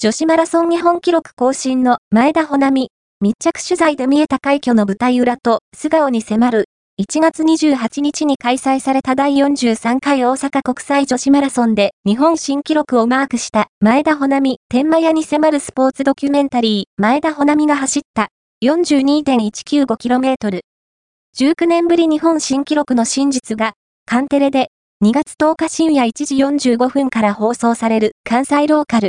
女子マラソン日本記録更新の前田穂波、密着取材で見えた快挙の舞台裏と素顔に迫る、1月28日に開催された第43回大阪国際女子マラソンで日本新記録をマークした前田穂波、天満屋に迫るスポーツドキュメンタリー、前田穂波が走った。42.195km。19年ぶり日本新記録の真実が、カンテレで。2月10日深夜1時45分から放送される関西ローカル。